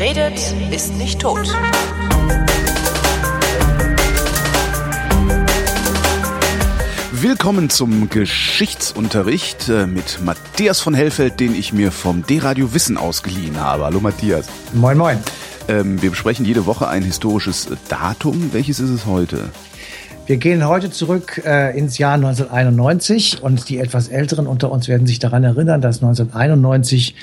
Wer redet, ist nicht tot. Willkommen zum Geschichtsunterricht äh, mit Matthias von Hellfeld, den ich mir vom D-Radio Wissen ausgeliehen habe. Hallo Matthias. Moin, moin. Ähm, wir besprechen jede Woche ein historisches Datum. Welches ist es heute? Wir gehen heute zurück äh, ins Jahr 1991 und die etwas Älteren unter uns werden sich daran erinnern, dass 1991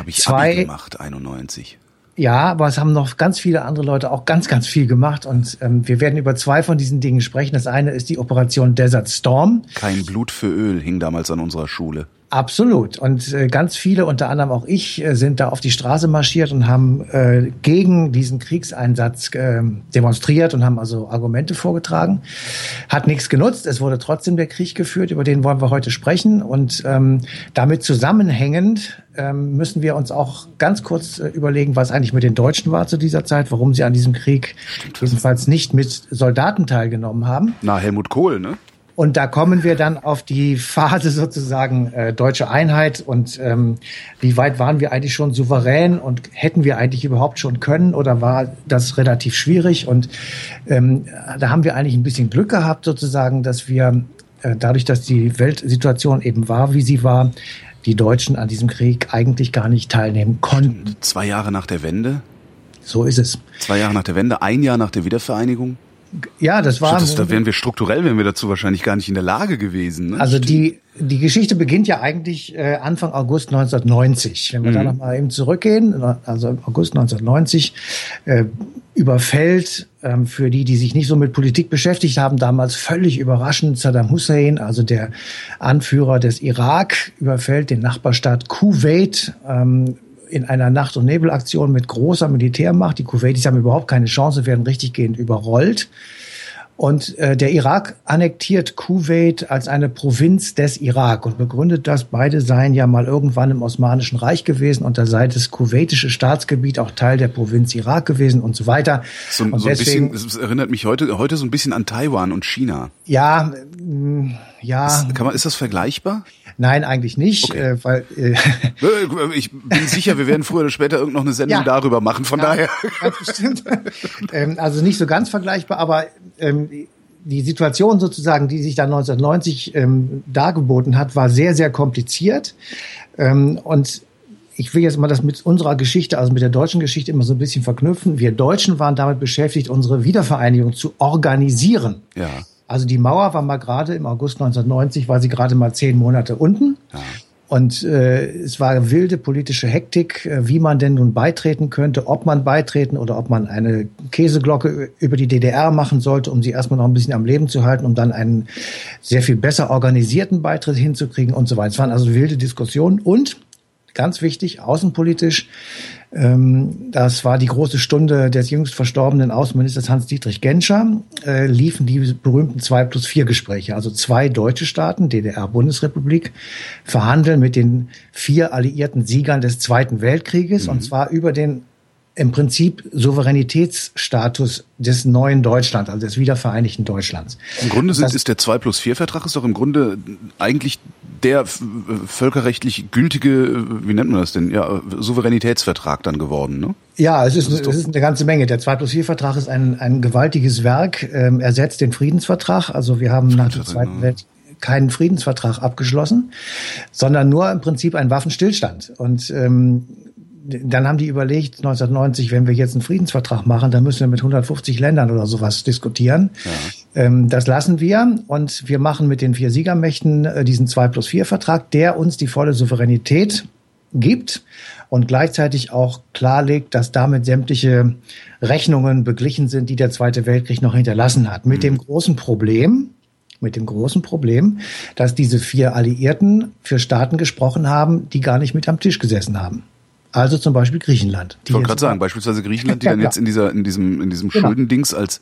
Habe ich zwei Abi gemacht, 91. Ja, aber es haben noch ganz viele andere Leute auch ganz, ganz viel gemacht und ähm, wir werden über zwei von diesen Dingen sprechen. Das eine ist die Operation Desert Storm. Kein Blut für Öl hing damals an unserer Schule. Absolut. Und äh, ganz viele, unter anderem auch ich, äh, sind da auf die Straße marschiert und haben äh, gegen diesen Kriegseinsatz äh, demonstriert und haben also Argumente vorgetragen. Hat nichts genutzt. Es wurde trotzdem der Krieg geführt, über den wollen wir heute sprechen. Und ähm, damit zusammenhängend ähm, müssen wir uns auch ganz kurz überlegen, was eigentlich mit den Deutschen war zu dieser Zeit, warum sie an diesem Krieg jedenfalls nicht mit Soldaten teilgenommen haben. Na, Helmut Kohl, ne? Und da kommen wir dann auf die Phase sozusagen äh, deutsche Einheit und ähm, wie weit waren wir eigentlich schon souverän und hätten wir eigentlich überhaupt schon können oder war das relativ schwierig? Und ähm, da haben wir eigentlich ein bisschen Glück gehabt sozusagen, dass wir äh, dadurch, dass die Weltsituation eben war, wie sie war, die Deutschen an diesem Krieg eigentlich gar nicht teilnehmen konnten. Zwei Jahre nach der Wende? So ist es. Zwei Jahre nach der Wende, ein Jahr nach der Wiedervereinigung? Ja, das war. Das, da wären wir strukturell, wären wir dazu wahrscheinlich gar nicht in der Lage gewesen. Ne? Also die die Geschichte beginnt ja eigentlich äh, Anfang August 1990. Wenn wir mhm. da nochmal eben zurückgehen, also im August 1990 äh, überfällt ähm, für die, die sich nicht so mit Politik beschäftigt haben, damals völlig überraschend Saddam Hussein, also der Anführer des Irak, überfällt den Nachbarstaat Kuwait. Ähm, in einer Nacht- und Nebelaktion mit großer Militärmacht. Die Kuwaitis haben überhaupt keine Chance, werden richtiggehend überrollt. Und äh, der Irak annektiert Kuwait als eine Provinz des Irak und begründet das, beide seien ja mal irgendwann im Osmanischen Reich gewesen und da sei das kuwaitische Staatsgebiet auch Teil der Provinz Irak gewesen und so weiter. So, und so ein bisschen, es erinnert mich heute, heute so ein bisschen an Taiwan und China. Ja, mh, ja. Ist, kann man, ist das vergleichbar? Nein, eigentlich nicht, okay. äh, weil äh, ich bin sicher, wir werden früher oder später irgend noch eine Sendung ja. darüber machen. Von ja, daher. Ganz bestimmt. ähm, also nicht so ganz vergleichbar, aber ähm, die Situation sozusagen, die sich da 1990 ähm, dargeboten hat, war sehr, sehr kompliziert. Ähm, und ich will jetzt mal das mit unserer Geschichte, also mit der deutschen Geschichte immer so ein bisschen verknüpfen. Wir Deutschen waren damit beschäftigt, unsere Wiedervereinigung zu organisieren. Ja. Also die Mauer war mal gerade im August 1990, war sie gerade mal zehn Monate unten. Ja. Und äh, es war wilde politische Hektik, äh, wie man denn nun beitreten könnte, ob man beitreten oder ob man eine Käseglocke über die DDR machen sollte, um sie erstmal noch ein bisschen am Leben zu halten, um dann einen sehr viel besser organisierten Beitritt hinzukriegen und so weiter. Es waren also wilde Diskussionen und ganz wichtig, außenpolitisch. Ähm, das war die große Stunde des jüngst verstorbenen Außenministers Hans-Dietrich Genscher. Äh, liefen die berühmten zwei plus vier Gespräche. Also zwei deutsche Staaten, DDR, Bundesrepublik, verhandeln mit den vier alliierten Siegern des Zweiten Weltkrieges mhm. und zwar über den im Prinzip Souveränitätsstatus des neuen Deutschlands, also des wiedervereinigten Deutschlands. Im Grunde sind, das, ist der 2 plus 4 Vertrag ist doch im Grunde eigentlich der völkerrechtlich gültige, wie nennt man das denn, ja, Souveränitätsvertrag dann geworden, ne? Ja, es ist, ist es ist eine ganze Menge. Der 2 plus 4 Vertrag ist ein, ein gewaltiges Werk, ähm, ersetzt den Friedensvertrag. Also wir haben nach dem Zweiten Weltkrieg keinen Friedensvertrag abgeschlossen, sondern nur im Prinzip einen Waffenstillstand. Und ähm, dann haben die überlegt, 1990, wenn wir jetzt einen Friedensvertrag machen, dann müssen wir mit 150 Ländern oder sowas diskutieren. Ja. Ähm, das lassen wir und wir machen mit den vier Siegermächten äh, diesen 2 plus 4 Vertrag, der uns die volle Souveränität gibt und gleichzeitig auch klarlegt, dass damit sämtliche Rechnungen beglichen sind, die der Zweite Weltkrieg noch hinterlassen hat. Mit mhm. dem großen Problem, mit dem großen Problem, dass diese vier Alliierten für Staaten gesprochen haben, die gar nicht mit am Tisch gesessen haben. Also zum Beispiel Griechenland. Ich wollte gerade sagen, beispielsweise Griechenland, die dann jetzt in dieser, in diesem, in diesem genau. Schuldendings als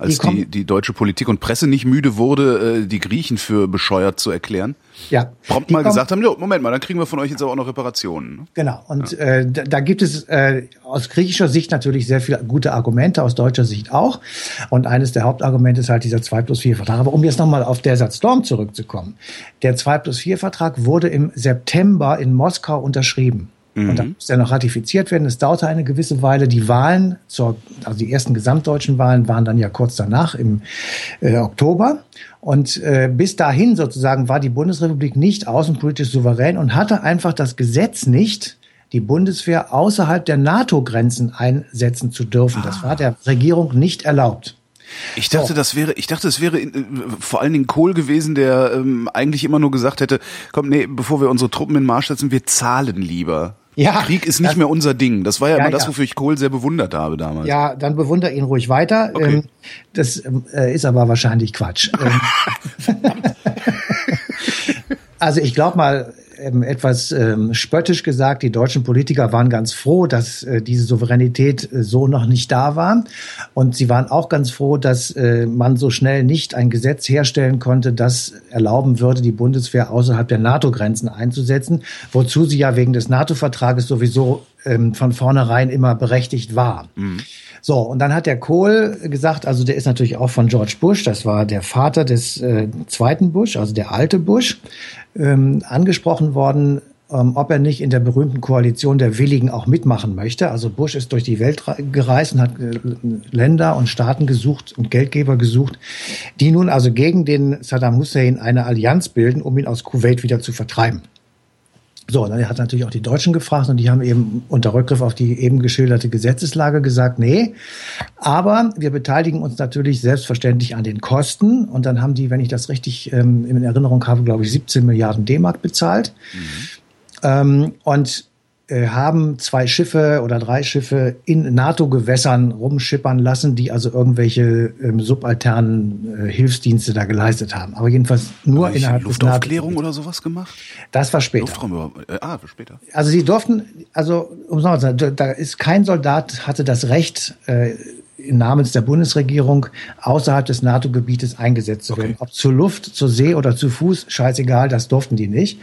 als die, die, die deutsche Politik und Presse nicht müde wurde, äh, die Griechen für bescheuert zu erklären. Ja. Prompt mal gesagt haben, jo, Moment mal, dann kriegen wir von euch jetzt aber auch noch Reparationen. Ne? Genau. Und ja. äh, da, da gibt es äh, aus griechischer Sicht natürlich sehr viele gute Argumente, aus deutscher Sicht auch. Und eines der Hauptargumente ist halt dieser 2 plus 4 Vertrag. Aber um jetzt nochmal auf Desert Storm zurückzukommen. Der 2 plus 4 Vertrag wurde im September in Moskau unterschrieben. Mhm. Und dann musste er noch ratifiziert werden. Es dauerte eine gewisse Weile. Die Wahlen, zur, also die ersten gesamtdeutschen Wahlen waren dann ja kurz danach im äh, Oktober. Und äh, bis dahin sozusagen war die Bundesrepublik nicht außenpolitisch souverän und hatte einfach das Gesetz nicht, die Bundeswehr außerhalb der NATO-Grenzen einsetzen zu dürfen. Das war der Regierung nicht erlaubt. Ich dachte, so. das wäre, ich dachte, es wäre äh, vor allen Dingen Kohl gewesen, der ähm, eigentlich immer nur gesagt hätte, komm, nee, bevor wir unsere Truppen in Marsch setzen, wir zahlen lieber. Ja, Krieg ist nicht das, mehr unser Ding. Das war ja, ja immer das, wofür ich Kohl sehr bewundert habe damals. Ja, dann bewundere ihn ruhig weiter. Okay. Ähm, das äh, ist aber wahrscheinlich Quatsch. Ähm, also ich glaube mal, ähm, etwas ähm, spöttisch gesagt, die deutschen Politiker waren ganz froh, dass äh, diese Souveränität äh, so noch nicht da war. Und sie waren auch ganz froh, dass äh, man so schnell nicht ein Gesetz herstellen konnte, das erlauben würde, die Bundeswehr außerhalb der NATO-Grenzen einzusetzen, wozu sie ja wegen des NATO-Vertrages sowieso ähm, von vornherein immer berechtigt war. Mhm. So, und dann hat der Kohl gesagt, also der ist natürlich auch von George Bush, das war der Vater des äh, zweiten Bush, also der alte Bush, ähm, angesprochen worden, ähm, ob er nicht in der berühmten Koalition der Willigen auch mitmachen möchte. Also Bush ist durch die Welt gereist und hat äh, Länder und Staaten gesucht und Geldgeber gesucht, die nun also gegen den Saddam Hussein eine Allianz bilden, um ihn aus Kuwait wieder zu vertreiben. So, dann hat natürlich auch die Deutschen gefragt und die haben eben unter Rückgriff auf die eben geschilderte Gesetzeslage gesagt, nee, aber wir beteiligen uns natürlich selbstverständlich an den Kosten und dann haben die, wenn ich das richtig ähm, in Erinnerung habe, glaube ich, 17 Milliarden D-Mark bezahlt. Mhm. Ähm, und haben zwei Schiffe oder drei Schiffe in NATO-Gewässern rumschippern lassen, die also irgendwelche ähm, subalternen äh, Hilfsdienste da geleistet haben. Aber jedenfalls nur Aber innerhalb Luftaufklärung oder sowas gemacht? Das war später. Luftraum, äh, ah, später. Also sie durften, also um zu sagen, da ist kein Soldat hatte das Recht, äh, namens der Bundesregierung außerhalb des NATO-Gebietes eingesetzt zu werden. Okay. Ob zur Luft, zur See oder zu Fuß, scheißegal, das durften die nicht.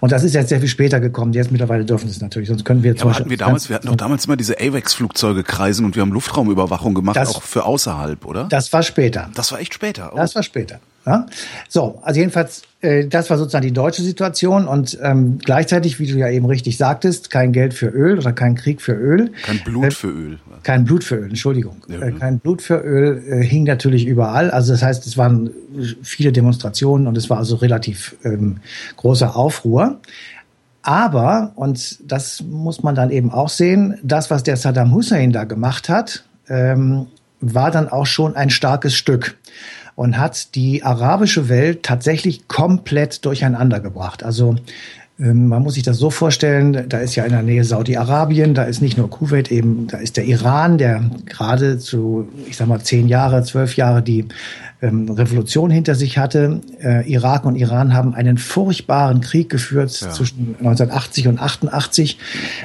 Und das ist jetzt sehr viel später gekommen. Jetzt mittlerweile dürfen sie es natürlich, sonst können wir ja, hatten wir damals, wir hatten doch damals immer diese AVEX-Flugzeuge kreisen und wir haben Luftraumüberwachung gemacht, das, auch für außerhalb, oder? Das war später. Das war echt später. Oh. Das war später. Ja? So, also jedenfalls, äh, das war sozusagen die deutsche Situation und ähm, gleichzeitig, wie du ja eben richtig sagtest, kein Geld für Öl oder kein Krieg für Öl. Kein Blut äh, für Öl. Kein Blut für Öl, Entschuldigung. Ja. Äh, kein Blut für Öl äh, hing natürlich überall. Also das heißt, es waren viele Demonstrationen und es war also relativ ähm, großer Aufruhr. Aber, und das muss man dann eben auch sehen, das, was der Saddam Hussein da gemacht hat, ähm, war dann auch schon ein starkes Stück und hat die arabische Welt tatsächlich komplett durcheinander gebracht. Also ähm, man muss sich das so vorstellen, da ist ja in der Nähe Saudi-Arabien, da ist nicht nur Kuwait eben, da ist der Iran, der gerade zu, ich sag mal, zehn Jahre, zwölf Jahre die ähm, Revolution hinter sich hatte. Äh, Irak und Iran haben einen furchtbaren Krieg geführt ja. zwischen 1980 und 88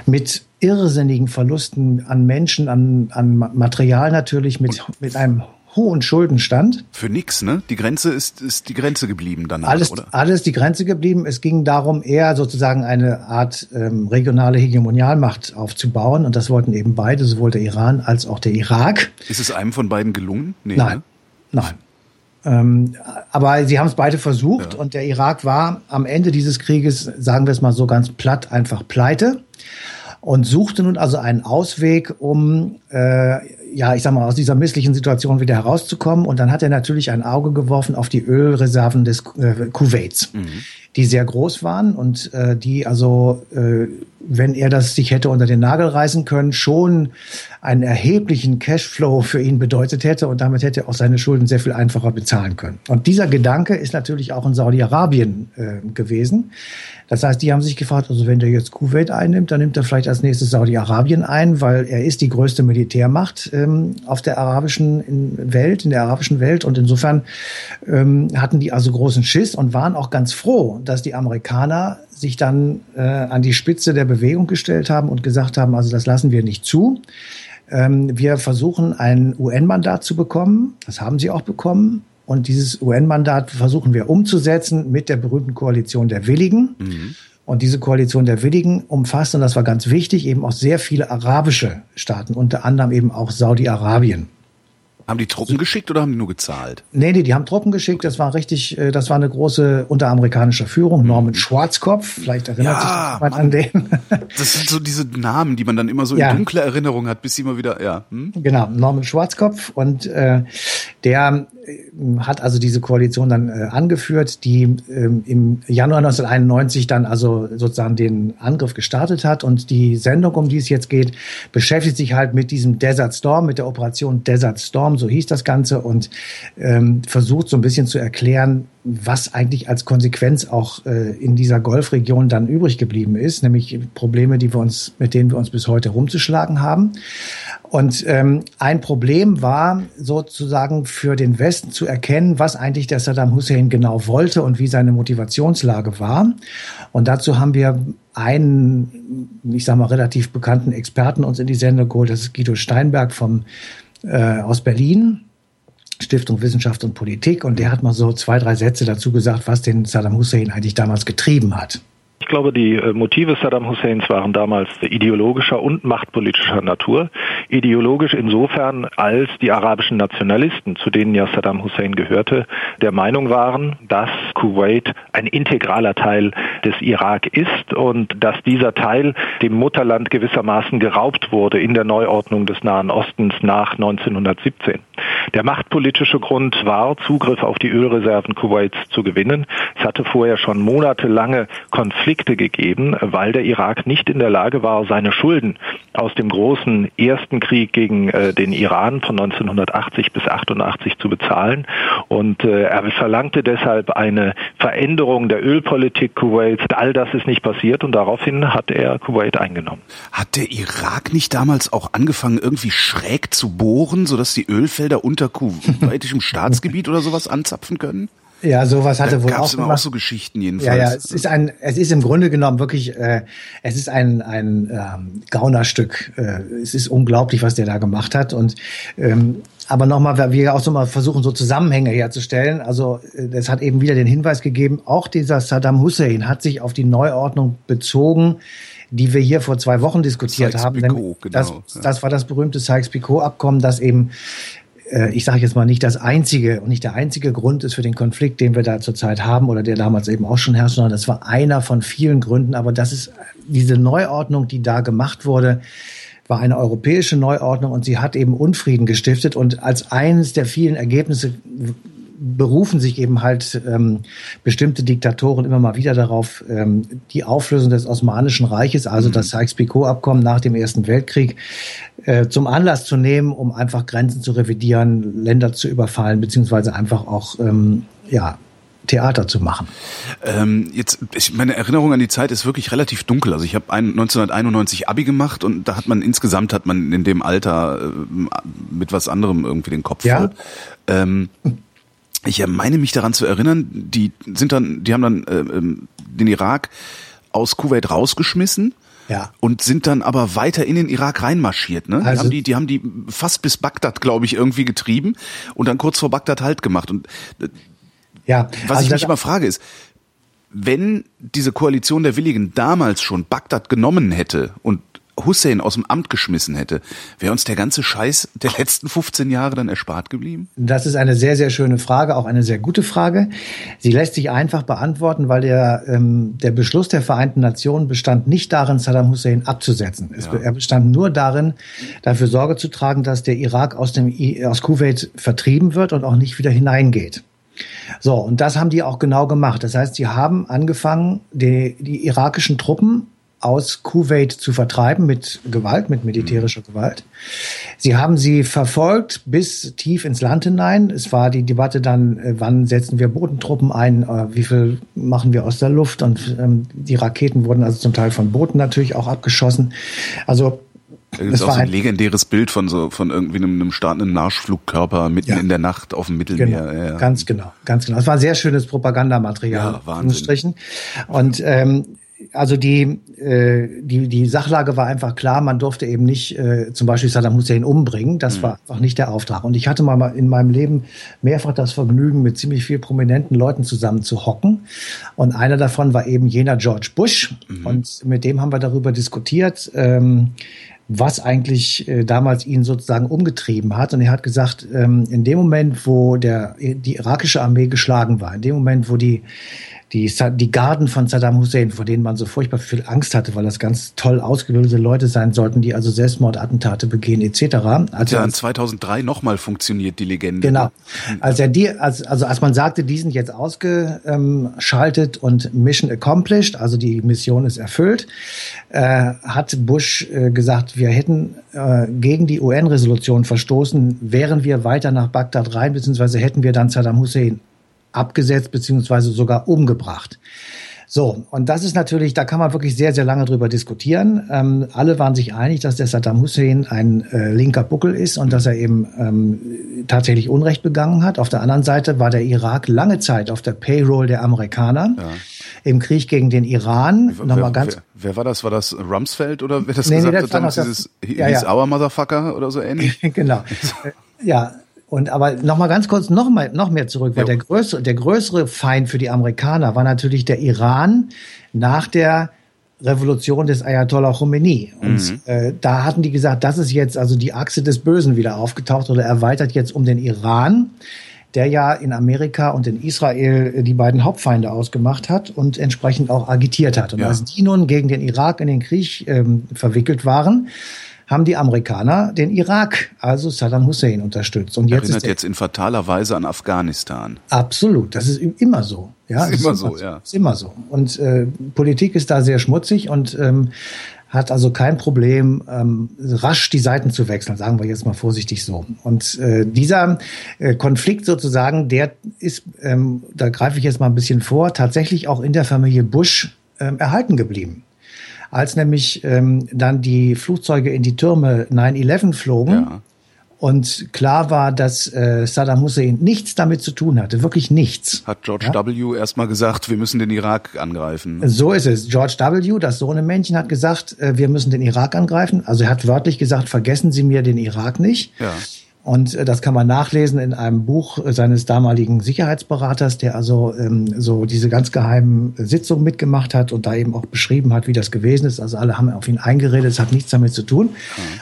mit irrsinnigen Verlusten an Menschen, an, an Material natürlich, mit, mit einem hohen Schuldenstand. Für nix, ne? Die Grenze ist, ist die Grenze geblieben danach, alles, oder? Alles die Grenze geblieben. Es ging darum, eher sozusagen eine Art ähm, regionale Hegemonialmacht aufzubauen. Und das wollten eben beide, sowohl der Iran als auch der Irak. Ist es einem von beiden gelungen? Nee, nein, ne? nein. Ähm, aber sie haben es beide versucht ja. und der Irak war am Ende dieses Krieges, sagen wir es mal so ganz platt, einfach pleite und suchte nun also einen Ausweg, um äh, ja, ich sag mal, aus dieser misslichen Situation wieder herauszukommen. Und dann hat er natürlich ein Auge geworfen auf die Ölreserven des äh, Kuwaits, mhm. Die sehr groß waren und äh, die also, äh, wenn er das sich hätte unter den Nagel reißen können, schon einen erheblichen Cashflow für ihn bedeutet hätte und damit hätte er auch seine Schulden sehr viel einfacher bezahlen können. Und dieser Gedanke ist natürlich auch in Saudi-Arabien äh, gewesen. Das heißt, die haben sich gefragt, also wenn der jetzt Kuwait einnimmt, dann nimmt er vielleicht als nächstes Saudi-Arabien ein, weil er ist die größte Militärmacht ähm, auf der arabischen Welt, in der arabischen Welt. Und insofern ähm, hatten die also großen Schiss und waren auch ganz froh, dass die Amerikaner sich dann äh, an die Spitze der Bewegung gestellt haben und gesagt haben, also das lassen wir nicht zu. Ähm, wir versuchen ein UN-Mandat zu bekommen. Das haben sie auch bekommen. Und dieses UN-Mandat versuchen wir umzusetzen mit der berühmten Koalition der Willigen. Mhm. Und diese Koalition der Willigen umfasst, und das war ganz wichtig, eben auch sehr viele arabische Staaten, unter anderem eben auch Saudi-Arabien. Haben die Truppen geschickt oder haben die nur gezahlt? Nee, nee, die haben Truppen geschickt. Das war richtig, äh, das war eine große unteramerikanische Führung. Mhm. Norman Schwarzkopf, vielleicht erinnert ja, sich jemand an den. das sind so diese Namen, die man dann immer so ja. in dunkler Erinnerung hat, bis sie immer wieder, ja. Hm? Genau, Norman Schwarzkopf. Und äh, der hat also diese Koalition dann äh, angeführt, die ähm, im Januar 1991 dann also sozusagen den Angriff gestartet hat. Und die Sendung, um die es jetzt geht, beschäftigt sich halt mit diesem Desert Storm, mit der Operation Desert Storm, so hieß das Ganze, und ähm, versucht so ein bisschen zu erklären, was eigentlich als Konsequenz auch äh, in dieser Golfregion dann übrig geblieben ist, nämlich Probleme, die wir uns, mit denen wir uns bis heute rumzuschlagen haben. Und ähm, ein Problem war sozusagen für den Westen zu erkennen, was eigentlich der Saddam Hussein genau wollte und wie seine Motivationslage war. Und dazu haben wir einen, ich sage mal, relativ bekannten Experten uns in die Sendung geholt. Das ist Guido Steinberg vom, äh, aus Berlin. Stiftung Wissenschaft und Politik und der hat mal so zwei, drei Sätze dazu gesagt, was den Saddam Hussein eigentlich damals getrieben hat. Ich glaube, die äh, Motive Saddam Husseins waren damals ideologischer und machtpolitischer Natur. Ideologisch insofern, als die arabischen Nationalisten, zu denen ja Saddam Hussein gehörte, der Meinung waren, dass Kuwait ein integraler Teil des Irak ist und dass dieser Teil dem Mutterland gewissermaßen geraubt wurde in der Neuordnung des Nahen Ostens nach 1917. Der machtpolitische Grund war, Zugriff auf die Ölreserven Kuwaits zu gewinnen. Es hatte vorher schon monatelange Konflikte gegeben, weil der Irak nicht in der Lage war, seine Schulden aus dem großen ersten Krieg gegen äh, den Iran von 1980 bis 88 zu bezahlen. Und äh, er verlangte deshalb eine Veränderung der Ölpolitik Kuwaits. All das ist nicht passiert und daraufhin hat er Kuwait eingenommen. Hat der Irak nicht damals auch angefangen, irgendwie schräg zu bohren, sodass die Ölfelder unter kuwaitischem Staatsgebiet oder sowas anzapfen können? Ja, sowas hatte da wohl auch immer auch so Geschichten jedenfalls. Ja, ja, es ist ein, es ist im Grunde genommen wirklich, äh, es ist ein ein ähm, Gaunerstück. Äh, es ist unglaublich, was der da gemacht hat und ähm, aber nochmal, weil wir auch so mal versuchen, so Zusammenhänge herzustellen. Also äh, es hat eben wieder den Hinweis gegeben, auch dieser Saddam Hussein hat sich auf die Neuordnung bezogen, die wir hier vor zwei Wochen diskutiert haben. Genau, das, das war das berühmte Sykes-Picot-Abkommen, das eben äh, ich sage jetzt mal nicht das einzige und nicht der einzige Grund ist für den Konflikt, den wir da zurzeit haben oder der damals eben auch schon herrscht, sondern das war einer von vielen Gründen. Aber das ist diese Neuordnung, die da gemacht wurde, war eine europäische Neuordnung und sie hat eben Unfrieden gestiftet und als eines der vielen Ergebnisse berufen sich eben halt ähm, bestimmte Diktatoren immer mal wieder darauf, ähm, die Auflösung des Osmanischen Reiches, also mhm. das Sykes-Picot-Abkommen nach dem Ersten Weltkrieg, äh, zum Anlass zu nehmen, um einfach Grenzen zu revidieren, Länder zu überfallen, beziehungsweise einfach auch ähm, ja Theater zu machen. Ähm, jetzt, ich, meine Erinnerung an die Zeit ist wirklich relativ dunkel. Also ich habe 1991 Abi gemacht und da hat man insgesamt hat man in dem Alter äh, mit was anderem irgendwie den Kopf ja? voll. Ähm, ich meine mich daran zu erinnern, die sind dann, die haben dann äh, ähm, den Irak aus Kuwait rausgeschmissen. Ja. Und sind dann aber weiter in den Irak reinmarschiert. Ne? Die, also, haben die, die haben die fast bis Bagdad, glaube ich, irgendwie getrieben und dann kurz vor Bagdad halt gemacht. Und äh, ja, was also ich mich immer frage ist, wenn diese Koalition der Willigen damals schon Bagdad genommen hätte und Hussein aus dem Amt geschmissen hätte, wäre uns der ganze Scheiß der letzten 15 Jahre dann erspart geblieben? Das ist eine sehr, sehr schöne Frage, auch eine sehr gute Frage. Sie lässt sich einfach beantworten, weil der, ähm, der Beschluss der Vereinten Nationen bestand nicht darin, Saddam Hussein abzusetzen. Ja. Er bestand nur darin, dafür Sorge zu tragen, dass der Irak aus, dem, aus Kuwait vertrieben wird und auch nicht wieder hineingeht. So, und das haben die auch genau gemacht. Das heißt, sie haben angefangen, die, die irakischen Truppen aus Kuwait zu vertreiben mit Gewalt, mit militärischer mhm. Gewalt. Sie haben sie verfolgt bis tief ins Land hinein. Es war die Debatte dann, äh, wann setzen wir Bodentruppen ein, äh, wie viel machen wir aus der Luft und ähm, die Raketen wurden also zum Teil von Booten natürlich auch abgeschossen. Also da gibt es auch so ein legendäres Bild von so von irgendwie einem, einem startenden Marschflugkörper mitten ja. in der Nacht auf dem Mittelmeer. Genau. Ja, Ganz genau, ganz genau. Es war sehr schönes Propagandamaterial. Ja, Wahnsinn. Und ähm, also die, äh, die, die Sachlage war einfach klar, man durfte eben nicht äh, zum Beispiel Saddam Hussein umbringen. Das mhm. war einfach nicht der Auftrag. Und ich hatte mal in meinem Leben mehrfach das Vergnügen, mit ziemlich viel prominenten Leuten zusammen zu hocken. Und einer davon war eben jener George Bush. Mhm. Und mit dem haben wir darüber diskutiert. Ähm, was eigentlich äh, damals ihn sozusagen umgetrieben hat. Und er hat gesagt, ähm, in dem Moment, wo der, die irakische Armee geschlagen war, in dem Moment, wo die die, die Garden von Saddam Hussein, vor denen man so furchtbar viel Angst hatte, weil das ganz toll ausgebildete Leute sein sollten, die also Selbstmordattentate begehen etc. Also ja, in 2003 nochmal funktioniert die Legende. Genau. Als er die, als, also als man sagte, die sind jetzt ausgeschaltet und Mission accomplished, also die Mission ist erfüllt, äh, hat Bush äh, gesagt, wir hätten äh, gegen die UN-Resolution verstoßen, wären wir weiter nach Bagdad rein, beziehungsweise hätten wir dann Saddam Hussein abgesetzt beziehungsweise sogar umgebracht. So, und das ist natürlich, da kann man wirklich sehr, sehr lange drüber diskutieren. Ähm, alle waren sich einig, dass der Saddam Hussein ein äh, linker Buckel ist und dass er eben ähm, tatsächlich Unrecht begangen hat. Auf der anderen Seite war der Irak lange Zeit auf der Payroll der Amerikaner. Ja. Im Krieg gegen den Iran. Wer, wer, ganz wer, wer, war das? War das Rumsfeld oder wer das nee, gesagt nee, das hat? Damals dieses ja, ja. Our Motherfucker oder so ähnlich? genau. ja, und aber noch mal ganz kurz noch mal noch mehr zurück, weil ja. der größere der größere Feind für die Amerikaner war natürlich der Iran nach der Revolution des Ayatollah Khomeini. Und mhm. äh, da hatten die gesagt, das ist jetzt also die Achse des Bösen wieder aufgetaucht oder erweitert jetzt um den Iran, der ja in Amerika und in Israel äh, die beiden Hauptfeinde ausgemacht hat und entsprechend auch agitiert hat. Und ja. als die nun gegen den Irak in den Krieg ähm, verwickelt waren, haben die Amerikaner den Irak, also Saddam Hussein, unterstützt. Und jetzt Erinnert jetzt in fataler Weise an Afghanistan. Absolut, das ist immer so. Ja, ist, ist immer so, ja. Ist immer so. Und äh, Politik ist da sehr schmutzig und ähm, hat also kein Problem, ähm, rasch die Seiten zu wechseln, sagen wir jetzt mal vorsichtig so. Und äh, dieser äh, Konflikt sozusagen, der ist, ähm, da greife ich jetzt mal ein bisschen vor, tatsächlich auch in der Familie Bush ähm, erhalten geblieben als nämlich ähm, dann die Flugzeuge in die Türme 9-11 flogen. Ja. Und klar war, dass äh, Saddam Hussein nichts damit zu tun hatte, wirklich nichts. Hat George ja? W. erstmal gesagt, wir müssen den Irak angreifen. So ist es. George W., das Sohnemännchen, hat gesagt, äh, wir müssen den Irak angreifen. Also er hat wörtlich gesagt, vergessen Sie mir den Irak nicht. Ja. Und äh, das kann man nachlesen in einem Buch äh, seines damaligen Sicherheitsberaters, der also ähm, so diese ganz geheimen Sitzungen mitgemacht hat und da eben auch beschrieben hat, wie das gewesen ist. Also alle haben auf ihn eingeredet, es hat nichts damit zu tun.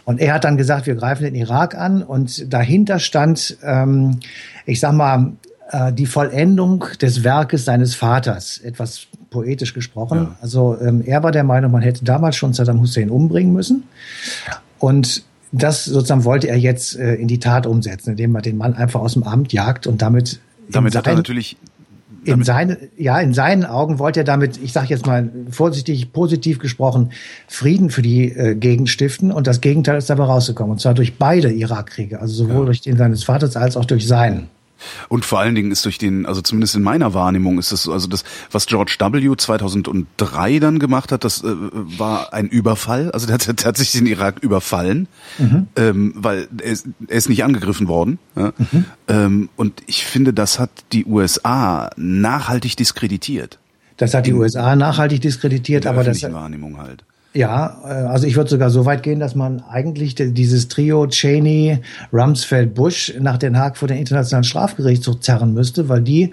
Und er hat dann gesagt, wir greifen den Irak an und dahinter stand, ähm, ich sag mal, äh, die Vollendung des Werkes seines Vaters, etwas poetisch gesprochen. Ja. Also ähm, er war der Meinung, man hätte damals schon Saddam Hussein umbringen müssen. Und das sozusagen wollte er jetzt äh, in die Tat umsetzen, indem er den Mann einfach aus dem Amt jagt und damit damit hat er natürlich in seinen ja in seinen Augen wollte er damit ich sage jetzt mal vorsichtig positiv gesprochen Frieden für die äh, Gegend stiften und das Gegenteil ist dabei rausgekommen und zwar durch beide Irakkriege also sowohl ja. durch den seines Vaters als auch durch seinen und vor allen Dingen ist durch den, also zumindest in meiner Wahrnehmung ist das, also das, was George W. 2003 dann gemacht hat, das äh, war ein Überfall. Also der hat, der hat sich den Irak überfallen, mhm. ähm, weil er ist, er ist nicht angegriffen worden. Ja? Mhm. Ähm, und ich finde, das hat die USA nachhaltig diskreditiert. Das hat die USA nachhaltig diskreditiert, aber das. Wahrnehmung halt. Ja, äh, also ich würde sogar so weit gehen, dass man eigentlich dieses Trio Cheney, Rumsfeld, Bush nach Den Haag vor den Internationalen Strafgerichtshof zerren müsste, weil die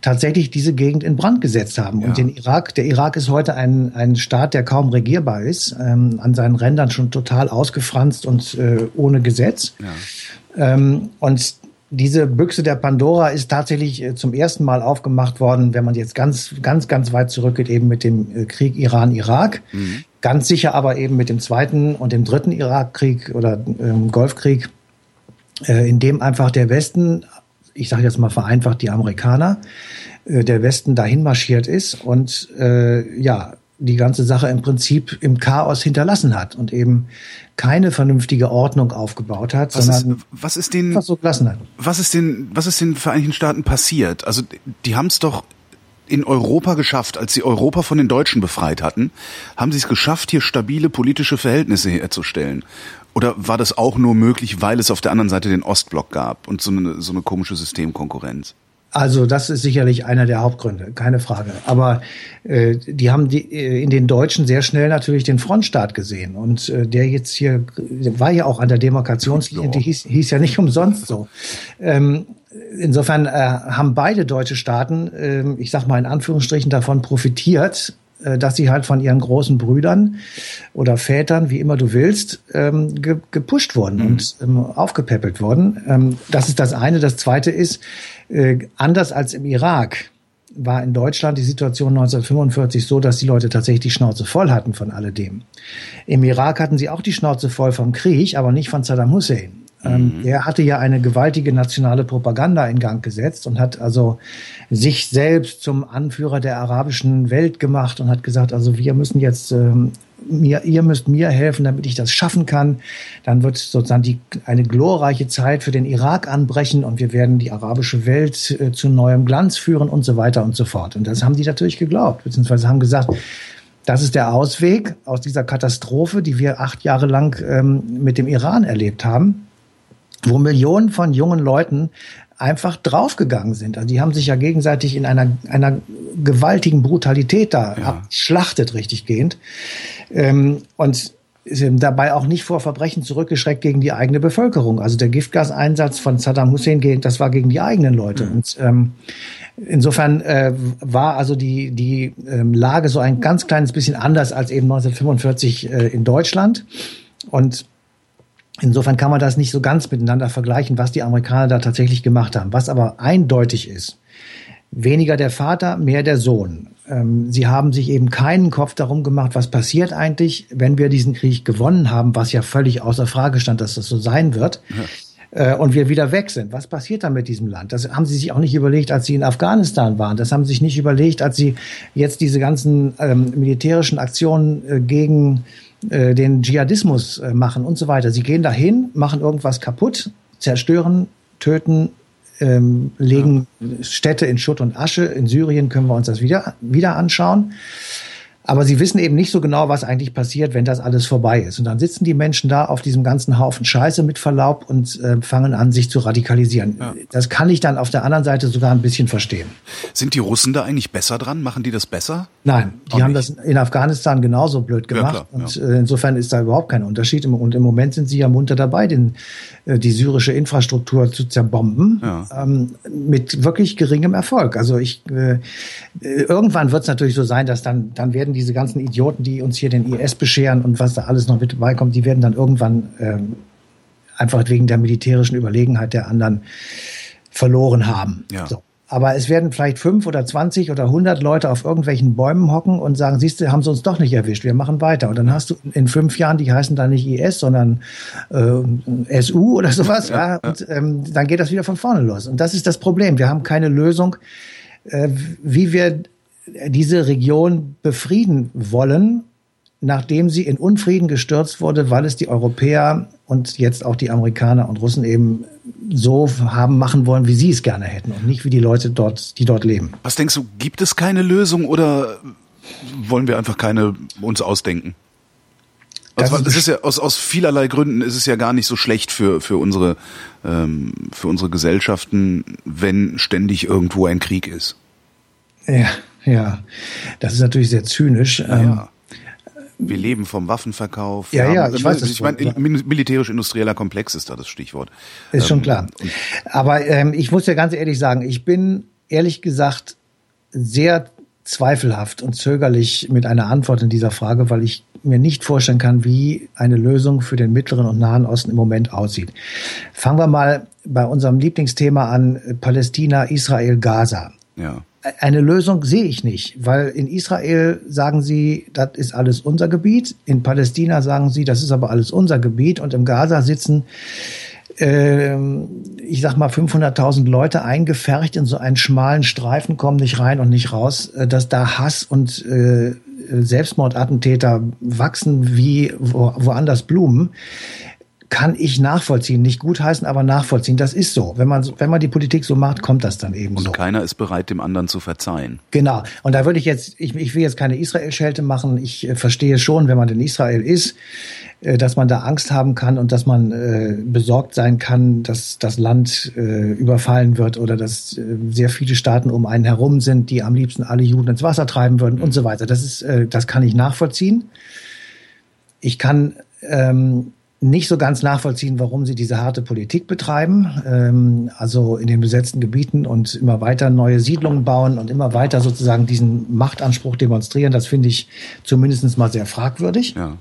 tatsächlich diese Gegend in Brand gesetzt haben. Ja. Und den Irak, der Irak ist heute ein, ein Staat, der kaum regierbar ist, ähm, an seinen Rändern schon total ausgefranst und äh, ohne Gesetz. Ja. Ähm, und diese Büchse der Pandora ist tatsächlich äh, zum ersten Mal aufgemacht worden, wenn man jetzt ganz, ganz, ganz weit zurückgeht, eben mit dem äh, Krieg Iran-Irak. Mhm. Ganz sicher aber eben mit dem zweiten und dem dritten Irakkrieg oder ähm, Golfkrieg, äh, in dem einfach der Westen, ich sage jetzt mal vereinfacht die Amerikaner, äh, der Westen dahin marschiert ist und äh, ja, die ganze Sache im Prinzip im Chaos hinterlassen hat und eben keine vernünftige Ordnung aufgebaut hat, was sondern ist, was ist den, so gelassen hat. Was ist den, was ist den Vereinigten Staaten passiert? Also die haben es doch in Europa geschafft, als sie Europa von den Deutschen befreit hatten, haben sie es geschafft, hier stabile politische Verhältnisse herzustellen. Oder war das auch nur möglich, weil es auf der anderen Seite den Ostblock gab und so eine, so eine komische Systemkonkurrenz? Also das ist sicherlich einer der Hauptgründe, keine Frage. Aber äh, die haben die, äh, in den Deutschen sehr schnell natürlich den Frontstaat gesehen. Und äh, der jetzt hier war ja auch an der Demarkationslinie, die hieß, hieß ja nicht umsonst so. Ähm, insofern äh, haben beide deutsche Staaten, äh, ich sag mal in Anführungsstrichen, davon profitiert, dass sie halt von ihren großen Brüdern oder Vätern, wie immer du willst, ähm, ge gepusht wurden mhm. und ähm, aufgepäppelt wurden. Ähm, das ist das eine. Das zweite ist, äh, anders als im Irak war in Deutschland die Situation 1945 so, dass die Leute tatsächlich die Schnauze voll hatten von alledem. Im Irak hatten sie auch die Schnauze voll vom Krieg, aber nicht von Saddam Hussein. Ähm, mhm. Er hatte ja eine gewaltige nationale Propaganda in Gang gesetzt und hat also sich selbst zum Anführer der arabischen Welt gemacht und hat gesagt, also wir müssen jetzt ähm, mir, ihr müsst mir helfen, damit ich das schaffen kann. Dann wird sozusagen die, eine glorreiche Zeit für den Irak anbrechen und wir werden die arabische Welt äh, zu neuem Glanz führen und so weiter und so fort. Und das haben die natürlich geglaubt, beziehungsweise haben gesagt, das ist der Ausweg aus dieser Katastrophe, die wir acht Jahre lang ähm, mit dem Iran erlebt haben wo Millionen von jungen Leuten einfach draufgegangen sind. Also die haben sich ja gegenseitig in einer, einer gewaltigen Brutalität da ja. schlachtet richtig gehend. Ähm, und dabei auch nicht vor Verbrechen zurückgeschreckt gegen die eigene Bevölkerung. Also der Giftgaseinsatz von Saddam Hussein, das war gegen die eigenen Leute. Mhm. Und ähm, insofern äh, war also die, die ähm, Lage so ein ganz kleines bisschen anders als eben 1945 äh, in Deutschland. Und Insofern kann man das nicht so ganz miteinander vergleichen, was die Amerikaner da tatsächlich gemacht haben. Was aber eindeutig ist, weniger der Vater, mehr der Sohn. Ähm, sie haben sich eben keinen Kopf darum gemacht, was passiert eigentlich, wenn wir diesen Krieg gewonnen haben, was ja völlig außer Frage stand, dass das so sein wird. Ja äh, und wir wieder weg sind. Was passiert dann mit diesem Land? Das haben sie sich auch nicht überlegt, als sie in Afghanistan waren. Das haben sie sich nicht überlegt, als sie jetzt diese ganzen ähm, militärischen Aktionen äh, gegen äh, den Dschihadismus äh, machen und so weiter. Sie gehen dahin, machen irgendwas kaputt, zerstören, töten, ähm, legen ja. Städte in Schutt und Asche. In Syrien können wir uns das wieder, wieder anschauen. Aber sie wissen eben nicht so genau, was eigentlich passiert, wenn das alles vorbei ist. Und dann sitzen die Menschen da auf diesem ganzen Haufen Scheiße mit Verlaub und äh, fangen an, sich zu radikalisieren. Ja. Das kann ich dann auf der anderen Seite sogar ein bisschen verstehen. Sind die Russen da eigentlich besser dran? Machen die das besser? Nein, die Auch haben nicht. das in Afghanistan genauso blöd gemacht. Ja, klar, und ja. Äh, insofern ist da überhaupt kein Unterschied. Und im Moment sind sie ja munter dabei, den, äh, die syrische Infrastruktur zu zerbomben. Ähm, mit wirklich geringem Erfolg. Also ich äh, irgendwann wird es natürlich so sein, dass dann, dann werden diese ganzen Idioten, die uns hier den IS bescheren und was da alles noch mit beikommt, die werden dann irgendwann ähm, einfach wegen der militärischen Überlegenheit der anderen verloren haben. Ja. So. Aber es werden vielleicht fünf oder zwanzig oder hundert Leute auf irgendwelchen Bäumen hocken und sagen, siehst du, haben sie uns doch nicht erwischt, wir machen weiter. Und dann hast du in fünf Jahren, die heißen dann nicht IS, sondern äh, SU oder sowas. Ja, ja. Und ähm, dann geht das wieder von vorne los. Und das ist das Problem. Wir haben keine Lösung, äh, wie wir diese Region befrieden wollen, nachdem sie in Unfrieden gestürzt wurde, weil es die Europäer und jetzt auch die Amerikaner und Russen eben so haben machen wollen, wie sie es gerne hätten und nicht wie die Leute dort, die dort leben. Was denkst du, gibt es keine Lösung oder wollen wir einfach keine uns ausdenken? Also, das, ist ja aus, aus vielerlei Gründen ist es ja gar nicht so schlecht für für unsere ähm, für unsere Gesellschaften, wenn ständig irgendwo ein Krieg ist. Ja, ja, das ist natürlich sehr zynisch. Ja, ja. Wir leben vom Waffenverkauf. Ja, ja, ich weiß. Ich meine, militärisch-industrieller Komplex ist da das Stichwort. Ist schon ähm, klar. Aber ähm, ich muss ja ganz ehrlich sagen, ich bin ehrlich gesagt sehr zweifelhaft und zögerlich mit einer Antwort in dieser Frage, weil ich mir nicht vorstellen kann, wie eine Lösung für den Mittleren und Nahen Osten im Moment aussieht. Fangen wir mal bei unserem Lieblingsthema an, Palästina, Israel, Gaza. Ja. Eine Lösung sehe ich nicht, weil in Israel sagen sie, das ist alles unser Gebiet, in Palästina sagen sie, das ist aber alles unser Gebiet. Und im Gaza sitzen, äh, ich sag mal, 500.000 Leute eingefercht in so einen schmalen Streifen, kommen nicht rein und nicht raus, äh, dass da Hass und äh, Selbstmordattentäter wachsen wie wo, woanders Blumen kann ich nachvollziehen. Nicht gutheißen, aber nachvollziehen. Das ist so. Wenn man, wenn man die Politik so macht, kommt das dann eben Und so. Und keiner ist bereit, dem anderen zu verzeihen. Genau. Und da würde ich jetzt, ich, ich will jetzt keine Israel-Schelte machen. Ich äh, verstehe schon, wenn man in Israel ist, äh, dass man da Angst haben kann und dass man äh, besorgt sein kann, dass das Land äh, überfallen wird oder dass äh, sehr viele Staaten um einen herum sind, die am liebsten alle Juden ins Wasser treiben würden mhm. und so weiter. Das ist, äh, das kann ich nachvollziehen. Ich kann ähm, nicht so ganz nachvollziehen, warum sie diese harte Politik betreiben, ähm, also in den besetzten Gebieten und immer weiter neue Siedlungen bauen und immer weiter sozusagen diesen Machtanspruch demonstrieren. Das finde ich zumindest mal sehr fragwürdig. Ja.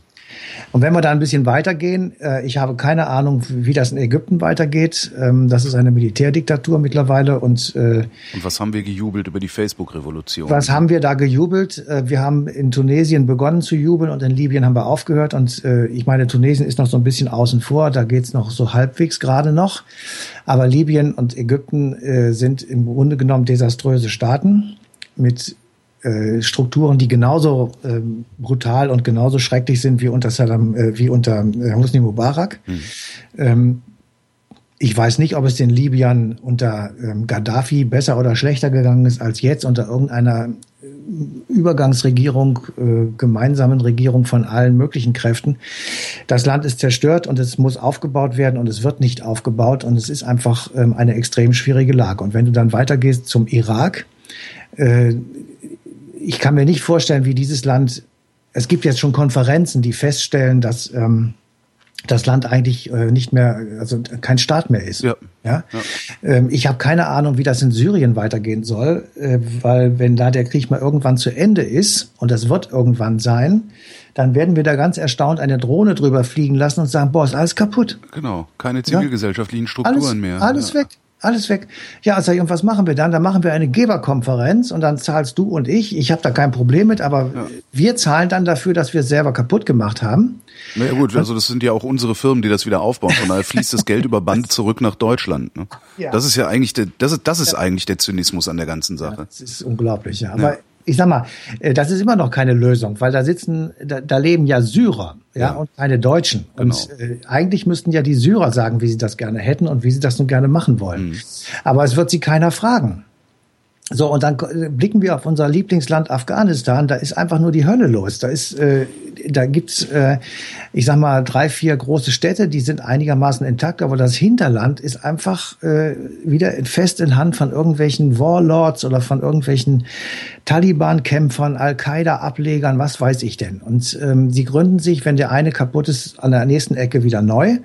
Und wenn wir da ein bisschen weitergehen, äh, ich habe keine Ahnung, wie das in Ägypten weitergeht. Ähm, das ist eine Militärdiktatur mittlerweile. Und, äh, und was haben wir gejubelt über die Facebook-Revolution? Was haben wir da gejubelt? Äh, wir haben in Tunesien begonnen zu jubeln und in Libyen haben wir aufgehört. Und äh, ich meine, Tunesien ist noch so ein bisschen außen vor. Da geht's noch so halbwegs gerade noch. Aber Libyen und Ägypten äh, sind im Grunde genommen desaströse Staaten mit äh, Strukturen, die genauso äh, brutal und genauso schrecklich sind wie unter Saddam, äh, wie unter äh, Hosni Mubarak. Mhm. Ähm, ich weiß nicht, ob es den Libyern unter ähm, Gaddafi besser oder schlechter gegangen ist als jetzt unter irgendeiner äh, Übergangsregierung, äh, gemeinsamen Regierung von allen möglichen Kräften. Das Land ist zerstört und es muss aufgebaut werden und es wird nicht aufgebaut und es ist einfach ähm, eine extrem schwierige Lage. Und wenn du dann weitergehst zum Irak, äh, ich kann mir nicht vorstellen, wie dieses Land, es gibt jetzt schon Konferenzen, die feststellen, dass ähm, das Land eigentlich äh, nicht mehr, also kein Staat mehr ist. Ja. ja? ja. Ähm, ich habe keine Ahnung, wie das in Syrien weitergehen soll, äh, weil wenn da der Krieg mal irgendwann zu Ende ist, und das wird irgendwann sein, dann werden wir da ganz erstaunt eine Drohne drüber fliegen lassen und sagen, boah, ist alles kaputt. Genau, keine zivilgesellschaftlichen Strukturen alles, mehr. Alles ja. weg. Alles weg. Ja, sag ich, und was machen wir dann? Dann machen wir eine Geberkonferenz und dann zahlst du und ich. Ich habe da kein Problem mit, aber ja. wir zahlen dann dafür, dass wir es selber kaputt gemacht haben. Na ja, gut, also das sind ja auch unsere Firmen, die das wieder aufbauen. Von daher fließt das Geld über Bande zurück nach Deutschland. Ne? Ja. Das ist ja eigentlich der, das ist, das ist ja. eigentlich der Zynismus an der ganzen Sache. Das ist unglaublich, ja. Aber ich sag mal, äh, das ist immer noch keine Lösung, weil da sitzen, da, da leben ja Syrer, ja, ja, und keine Deutschen. Genau. Und äh, eigentlich müssten ja die Syrer sagen, wie sie das gerne hätten und wie sie das nun gerne machen wollen. Mhm. Aber es wird sie keiner fragen. So, und dann blicken wir auf unser Lieblingsland Afghanistan. Da ist einfach nur die Hölle los. Da ist, äh, da gibt's, äh, ich sag mal, drei, vier große Städte, die sind einigermaßen intakt, aber das Hinterland ist einfach äh, wieder fest in Hand von irgendwelchen Warlords oder von irgendwelchen Taliban-Kämpfern, Al-Qaida-Ablegern, was weiß ich denn. Und ähm, sie gründen sich, wenn der eine kaputt ist, an der nächsten Ecke wieder neu.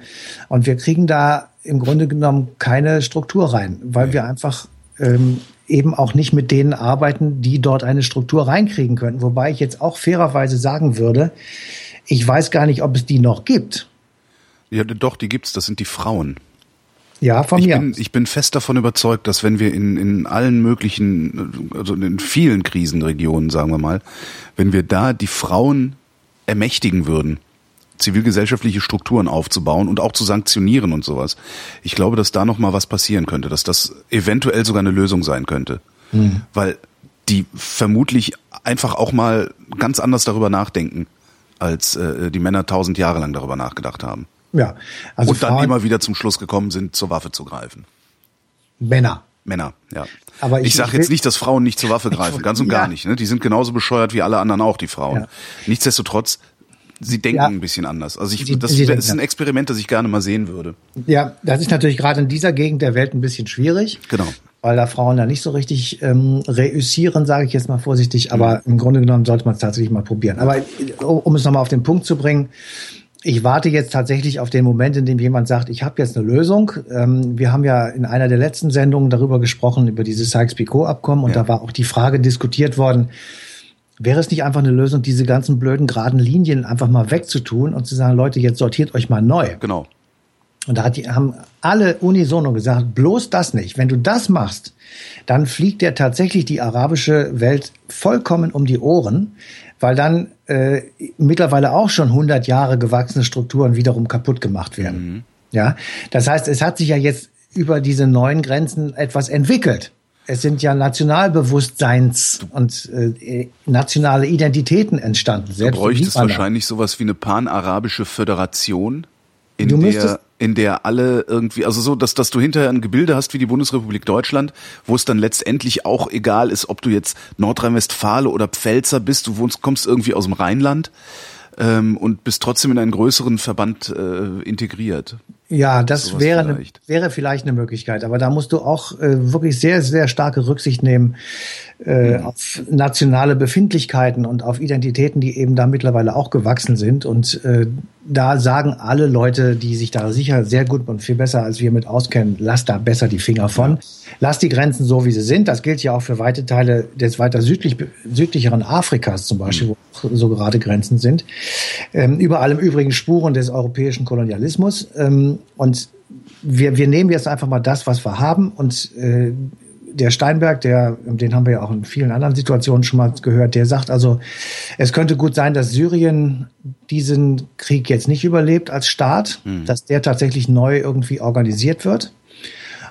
Und wir kriegen da im Grunde genommen keine Struktur rein, weil wir einfach ähm, eben auch nicht mit denen arbeiten, die dort eine Struktur reinkriegen könnten. Wobei ich jetzt auch fairerweise sagen würde, ich weiß gar nicht, ob es die noch gibt. Ja, doch, die gibt's. Das sind die Frauen. Ja, von ich mir. Bin, ich bin fest davon überzeugt, dass wenn wir in, in allen möglichen, also in vielen Krisenregionen, sagen wir mal, wenn wir da die Frauen ermächtigen würden, zivilgesellschaftliche Strukturen aufzubauen und auch zu sanktionieren und sowas. Ich glaube, dass da noch mal was passieren könnte, dass das eventuell sogar eine Lösung sein könnte, mhm. weil die vermutlich einfach auch mal ganz anders darüber nachdenken, als äh, die Männer tausend Jahre lang darüber nachgedacht haben. Ja, also und dann immer wieder zum Schluss gekommen sind, zur Waffe zu greifen. Männer. Männer, ja. Aber ich, ich sage jetzt nicht, dass Frauen nicht zur Waffe greifen, ganz und ja. gar nicht. Ne? Die sind genauso bescheuert wie alle anderen auch, die Frauen. Ja. Nichtsdestotrotz sie denken ja. ein bisschen anders. Also ich, sie, das, sie ist ein Experiment, das ich gerne mal sehen würde. Ja, das ist natürlich gerade in dieser Gegend der Welt ein bisschen schwierig. Genau. Weil da Frauen da nicht so richtig ähm, reüssieren, sage ich jetzt mal vorsichtig. Aber mhm. im Grunde genommen sollte man es tatsächlich mal probieren. Aber um es nochmal auf den Punkt zu bringen, ich warte jetzt tatsächlich auf den Moment, in dem jemand sagt, ich habe jetzt eine Lösung. Ähm, wir haben ja in einer der letzten Sendungen darüber gesprochen, über dieses Sykes-Picot-Abkommen. Und ja. da war auch die Frage diskutiert worden, Wäre es nicht einfach eine Lösung, diese ganzen blöden geraden Linien einfach mal wegzutun und zu sagen, Leute, jetzt sortiert euch mal neu? Genau. Und da die, haben alle unisono gesagt, bloß das nicht. Wenn du das machst, dann fliegt dir tatsächlich die arabische Welt vollkommen um die Ohren, weil dann äh, mittlerweile auch schon 100 Jahre gewachsene Strukturen wiederum kaputt gemacht werden. Mhm. Ja, das heißt, es hat sich ja jetzt über diese neuen Grenzen etwas entwickelt. Es sind ja Nationalbewusstseins und äh, nationale Identitäten entstanden. Selbst du bräuchtest wahrscheinlich sowas wie eine panarabische Föderation, in der in der alle irgendwie, also so, dass, dass du hinterher ein Gebilde hast wie die Bundesrepublik Deutschland, wo es dann letztendlich auch egal ist, ob du jetzt Nordrhein-Westfale oder Pfälzer bist, du wohnst, kommst irgendwie aus dem Rheinland ähm, und bist trotzdem in einen größeren Verband äh, integriert. Ja, das wäre, vielleicht. Ne, wäre vielleicht eine Möglichkeit, aber da musst du auch äh, wirklich sehr, sehr starke Rücksicht nehmen äh, mhm. auf nationale Befindlichkeiten und auf Identitäten, die eben da mittlerweile auch gewachsen sind. Und äh, da sagen alle Leute, die sich da sicher sehr gut und viel besser als wir mit auskennen, lass da besser die Finger von. Lass die Grenzen so, wie sie sind. Das gilt ja auch für weite Teile des weiter südlich, südlicheren Afrikas zum Beispiel, mhm. wo so gerade Grenzen sind. Ähm, überall im Übrigen Spuren des europäischen Kolonialismus. Ähm, und wir, wir nehmen jetzt einfach mal das, was wir haben und äh, der Steinberg, der, den haben wir ja auch in vielen anderen Situationen schon mal gehört, der sagt also, es könnte gut sein, dass Syrien diesen Krieg jetzt nicht überlebt als Staat, mhm. dass der tatsächlich neu irgendwie organisiert wird.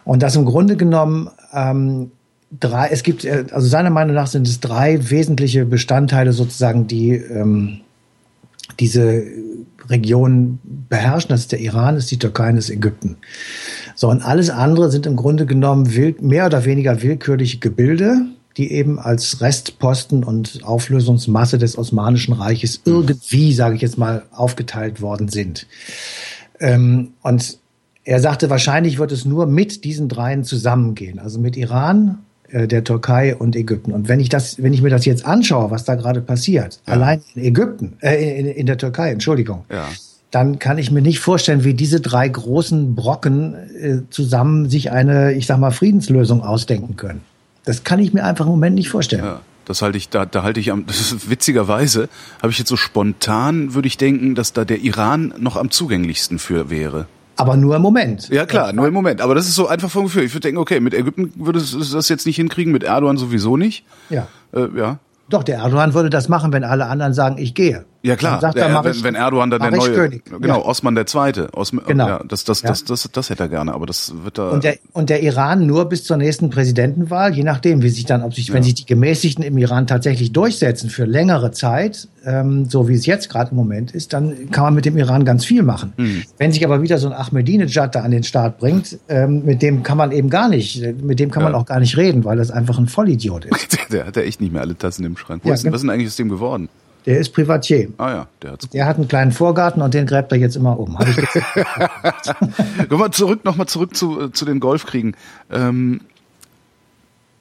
Und dass im Grunde genommen ähm, drei, es gibt, äh, also seiner Meinung nach sind es drei wesentliche Bestandteile sozusagen, die ähm, diese Region beherrschen. Das ist der Iran, das ist die Türkei und das ist Ägypten. So, und alles andere sind im Grunde genommen wild, mehr oder weniger willkürliche Gebilde, die eben als Restposten und Auflösungsmasse des Osmanischen Reiches irgendwie, sage ich jetzt mal, aufgeteilt worden sind. Ähm, und er sagte, wahrscheinlich wird es nur mit diesen dreien zusammengehen, also mit Iran, der Türkei und Ägypten. Und wenn ich das, wenn ich mir das jetzt anschaue, was da gerade passiert, ja. allein in Ägypten, äh, in, in der Türkei, Entschuldigung, ja dann kann ich mir nicht vorstellen, wie diese drei großen Brocken äh, zusammen sich eine, ich sag mal, Friedenslösung ausdenken können. Das kann ich mir einfach im Moment nicht vorstellen. Ja. Das halte ich, da, da halte ich am, das ist witzigerweise, habe ich jetzt so spontan, würde ich denken, dass da der Iran noch am zugänglichsten für wäre. Aber nur im Moment. Ja klar, nur im Moment. Aber das ist so einfach vom Gefühl. Ich würde denken, okay, mit Ägypten würde es das jetzt nicht hinkriegen, mit Erdogan sowieso nicht. Ja. Äh, ja. Doch, der Erdogan würde das machen, wenn alle anderen sagen, ich gehe. Ja klar, sagt, der, er, wenn, Erdogan dann der neue, König. genau, ja. Osman der Zweite, Osman, genau. Ja, das, das, ja. das, das, das hätte er gerne, aber das wird da. Und der, und der Iran nur bis zur nächsten Präsidentenwahl, je nachdem, wie sich dann, ob sich, ja. wenn sich die Gemäßigten im Iran tatsächlich durchsetzen für längere Zeit, ähm, so wie es jetzt gerade im Moment ist, dann kann man mit dem Iran ganz viel machen. Mhm. Wenn sich aber wieder so ein Ahmadinejad da an den Start bringt, ähm, mit dem kann man eben gar nicht, mit dem kann man auch gar nicht reden, weil das einfach ein Vollidiot ist. der, der hat ja echt nicht mehr alle Tassen im Schrank. Wo ist, was ist denn eigentlich aus dem geworden? Der ist Privatier. Ah ja, der hat's Der hat einen kleinen Vorgarten und den gräbt er jetzt immer um. Kommen wir zurück, nochmal zurück zu, äh, zu den Golfkriegen. Ähm,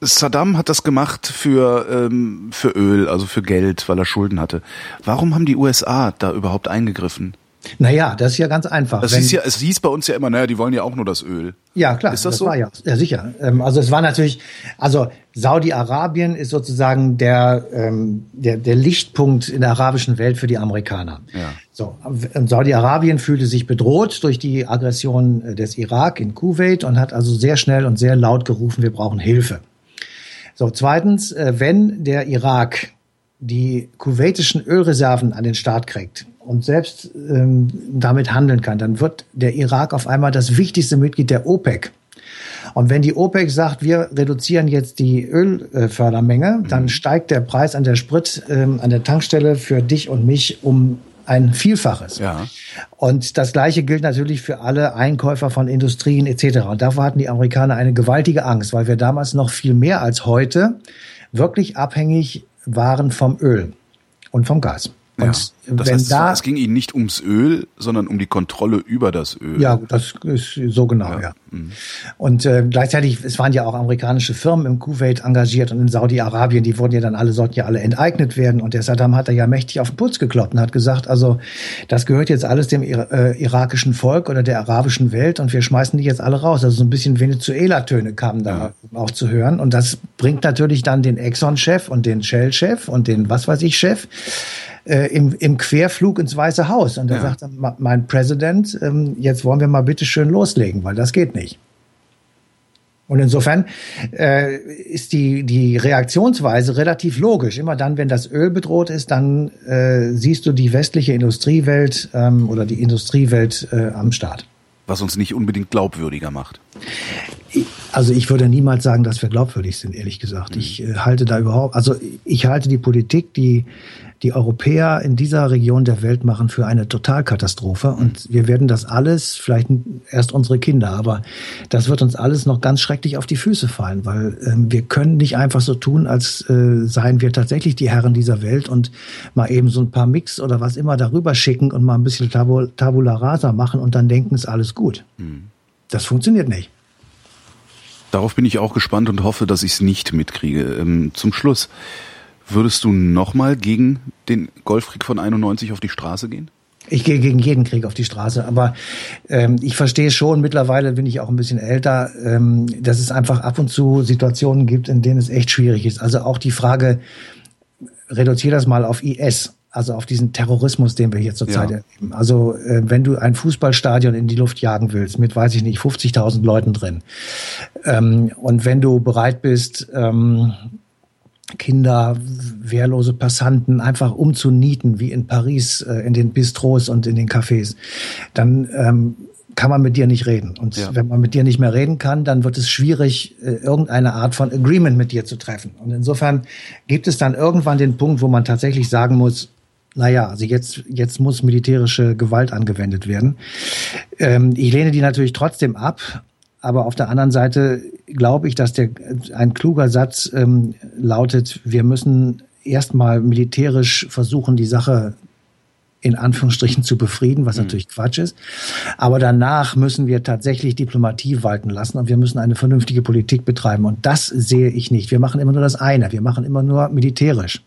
Saddam hat das gemacht für, ähm, für Öl, also für Geld, weil er Schulden hatte. Warum haben die USA da überhaupt eingegriffen? Naja, das ist ja ganz einfach. Das hieß ja, es hieß bei uns ja immer, naja, die wollen ja auch nur das Öl. Ja, klar. Ist das, das so? War ja, ja, sicher. Ähm, also es war natürlich, also Saudi-Arabien ist sozusagen der, ähm, der, der Lichtpunkt in der arabischen Welt für die Amerikaner. Ja. So, Saudi-Arabien fühlte sich bedroht durch die Aggression äh, des Irak in Kuwait und hat also sehr schnell und sehr laut gerufen, wir brauchen Hilfe. So, zweitens, äh, wenn der Irak die kuwaitischen Ölreserven an den Start kriegt, und selbst ähm, damit handeln kann, dann wird der Irak auf einmal das wichtigste Mitglied der OPEC. Und wenn die OPEC sagt, wir reduzieren jetzt die Ölfördermenge, mhm. dann steigt der Preis an der Sprit, ähm, an der Tankstelle für dich und mich um ein Vielfaches. Ja. Und das Gleiche gilt natürlich für alle Einkäufer von Industrien etc. Und davor hatten die Amerikaner eine gewaltige Angst, weil wir damals noch viel mehr als heute wirklich abhängig waren vom Öl und vom Gas. Und ja, das wenn heißt, da, es ging ihnen nicht ums Öl, sondern um die Kontrolle über das Öl. Ja, das ist so genau, ja. ja. Mhm. Und äh, gleichzeitig, es waren ja auch amerikanische Firmen im Kuwait engagiert und in Saudi-Arabien, die wurden ja dann alle, sollten ja alle enteignet werden. Und der Saddam hat da ja mächtig auf den Putz gekloppt und hat gesagt, also das gehört jetzt alles dem äh, irakischen Volk oder der arabischen Welt und wir schmeißen die jetzt alle raus. Also so ein bisschen Venezuela-Töne kamen da ja. auch zu hören. Und das bringt natürlich dann den Exxon-Chef und den Shell-Chef und den was weiß ich Chef äh, im, im Querflug ins Weiße Haus. Und da ja. sagt mein Präsident, ähm, jetzt wollen wir mal bitte schön loslegen, weil das geht nicht. Und insofern äh, ist die, die Reaktionsweise relativ logisch. Immer dann, wenn das Öl bedroht ist, dann äh, siehst du die westliche Industriewelt ähm, oder die Industriewelt äh, am Start. Was uns nicht unbedingt glaubwürdiger macht. Also ich würde niemals sagen, dass wir glaubwürdig sind, ehrlich gesagt. Ich äh, halte da überhaupt, also ich halte die Politik, die die Europäer in dieser Region der Welt machen, für eine Totalkatastrophe. Und wir werden das alles, vielleicht erst unsere Kinder, aber das wird uns alles noch ganz schrecklich auf die Füße fallen, weil äh, wir können nicht einfach so tun, als äh, seien wir tatsächlich die Herren dieser Welt und mal eben so ein paar Mix oder was immer darüber schicken und mal ein bisschen Tabula Rasa machen und dann denken, es ist alles gut. Mhm. Das funktioniert nicht. Darauf bin ich auch gespannt und hoffe, dass ich es nicht mitkriege. Ähm, zum Schluss, würdest du nochmal gegen den Golfkrieg von 91 auf die Straße gehen? Ich gehe gegen jeden Krieg auf die Straße, aber ähm, ich verstehe schon, mittlerweile bin ich auch ein bisschen älter, ähm, dass es einfach ab und zu Situationen gibt, in denen es echt schwierig ist. Also auch die Frage, reduziere das mal auf IS also auf diesen Terrorismus, den wir hier zurzeit ja. erleben. Also äh, wenn du ein Fußballstadion in die Luft jagen willst, mit, weiß ich nicht, 50.000 Leuten drin, ähm, und wenn du bereit bist, ähm, Kinder, wehrlose Passanten einfach umzunieten, wie in Paris, äh, in den Bistros und in den Cafés, dann ähm, kann man mit dir nicht reden. Und ja. wenn man mit dir nicht mehr reden kann, dann wird es schwierig, äh, irgendeine Art von Agreement mit dir zu treffen. Und insofern gibt es dann irgendwann den Punkt, wo man tatsächlich sagen muss, naja, also jetzt, jetzt muss militärische Gewalt angewendet werden. Ähm, ich lehne die natürlich trotzdem ab, aber auf der anderen Seite glaube ich, dass der, ein kluger Satz ähm, lautet, wir müssen erstmal militärisch versuchen, die Sache in Anführungsstrichen zu befrieden, was mhm. natürlich Quatsch ist. Aber danach müssen wir tatsächlich Diplomatie walten lassen und wir müssen eine vernünftige Politik betreiben. Und das sehe ich nicht. Wir machen immer nur das eine. Wir machen immer nur militärisch.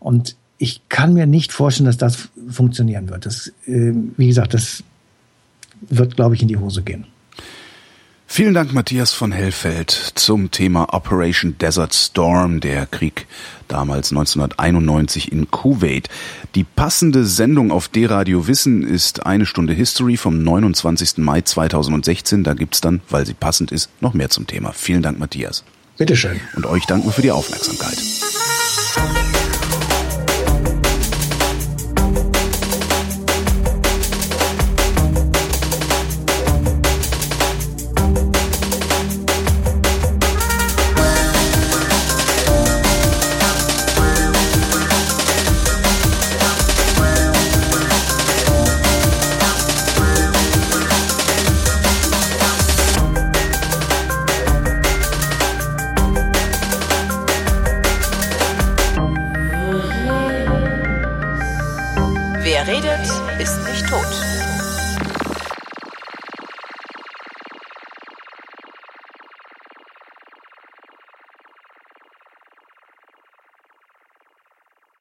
Und ich kann mir nicht vorstellen, dass das funktionieren wird. Das, äh, wie gesagt, das wird, glaube ich, in die Hose gehen. Vielen Dank, Matthias von Hellfeld, zum Thema Operation Desert Storm, der Krieg damals 1991 in Kuwait. Die passende Sendung auf D-Radio Wissen ist eine Stunde History vom 29. Mai 2016. Da gibt's dann, weil sie passend ist, noch mehr zum Thema. Vielen Dank, Matthias. Bitteschön. Und euch danken wir für die Aufmerksamkeit.